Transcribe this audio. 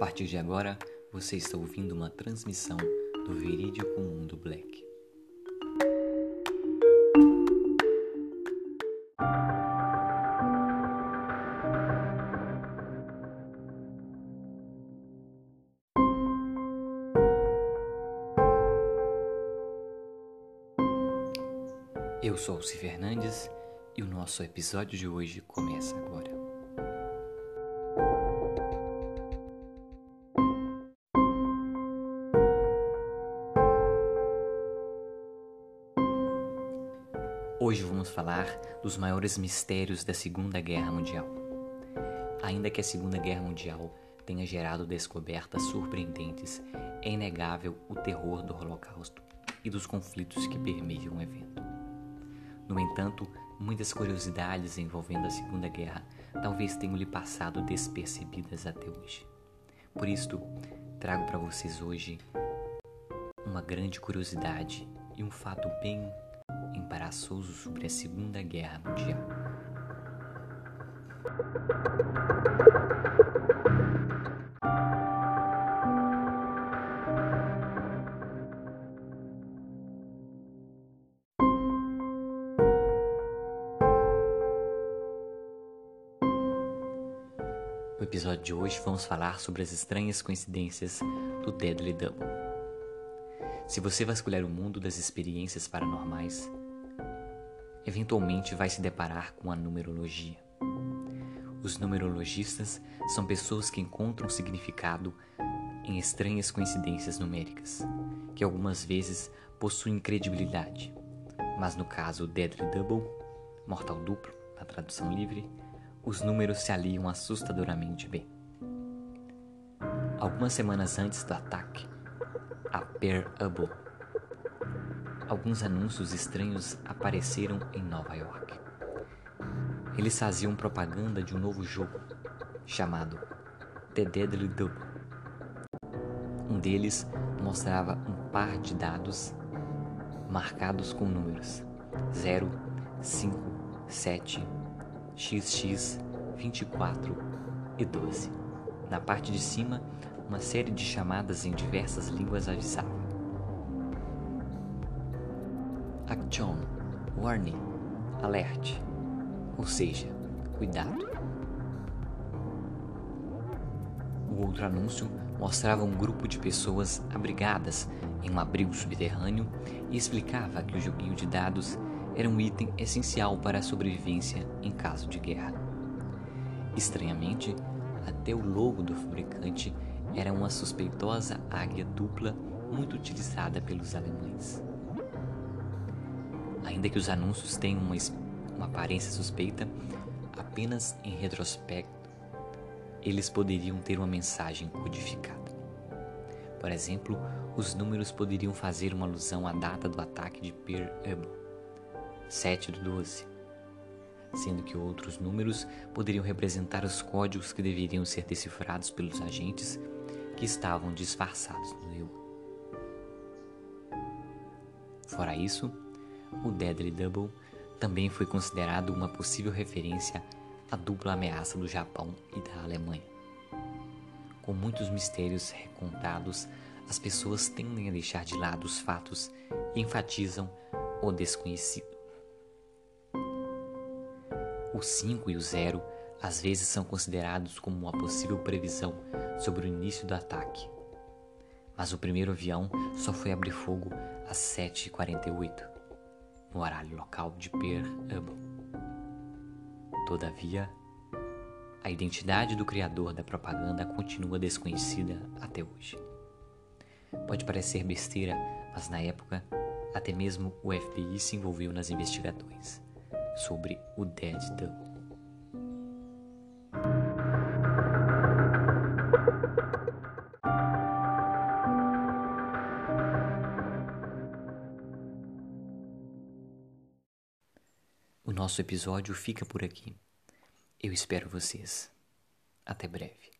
partir de agora, você está ouvindo uma transmissão do Verídico Mundo Black. Eu sou Alci Fernandes e o nosso episódio de hoje começa agora. Hoje vamos falar dos maiores mistérios da Segunda Guerra Mundial. Ainda que a Segunda Guerra Mundial tenha gerado descobertas surpreendentes, é inegável o terror do Holocausto e dos conflitos que permeiam o evento. No entanto, muitas curiosidades envolvendo a Segunda Guerra talvez tenham lhe passado despercebidas até hoje. Por isto, trago para vocês hoje uma grande curiosidade e um fato bem embaraçoso sobre a Segunda Guerra Mundial. No episódio de hoje vamos falar sobre as estranhas coincidências do Deadly Double. Se você vasculhar o mundo das experiências paranormais, eventualmente vai se deparar com a numerologia. Os numerologistas são pessoas que encontram significado em estranhas coincidências numéricas, que algumas vezes possuem credibilidade, mas no caso Deadly Double, mortal duplo, na tradução livre, os números se aliam assustadoramente bem. Algumas semanas antes do ataque a Pearl Harbor, alguns anúncios estranhos apareceram em Nova York. Eles faziam propaganda de um novo jogo chamado The Deadly Double. Um deles mostrava um par de dados marcados com números 0, 5, 7, XX, 24 e 12. Na parte de cima, uma série de chamadas em diversas línguas avisavam. Action, Warning, Alert, ou seja, cuidado. O outro anúncio mostrava um grupo de pessoas abrigadas em um abrigo subterrâneo e explicava que o joguinho de dados era um item essencial para a sobrevivência em caso de guerra. Estranhamente, até o logo do fabricante era uma suspeitosa águia dupla muito utilizada pelos alemães. Ainda que os anúncios tenham uma, uma aparência suspeita, apenas em retrospecto eles poderiam ter uma mensagem codificada. Por exemplo, os números poderiam fazer uma alusão à data do ataque de Pearl Harbor 7 do 12, sendo que outros números poderiam representar os códigos que deveriam ser decifrados pelos agentes que estavam disfarçados no eu. Fora isso, o Deadly Double também foi considerado uma possível referência à dupla ameaça do Japão e da Alemanha. Com muitos mistérios recontados, as pessoas tendem a deixar de lado os fatos e enfatizam o desconhecido. O 5 e o 0 às vezes são considerados como uma possível previsão sobre o início do ataque. Mas o primeiro avião só foi abrir fogo às 7h48, no horário local de Pearl Harbor. Todavia, a identidade do criador da propaganda continua desconhecida até hoje. Pode parecer besteira, mas na época, até mesmo o FBI se envolveu nas investigações sobre o Dead Double. O nosso episódio fica por aqui. Eu espero vocês. Até breve.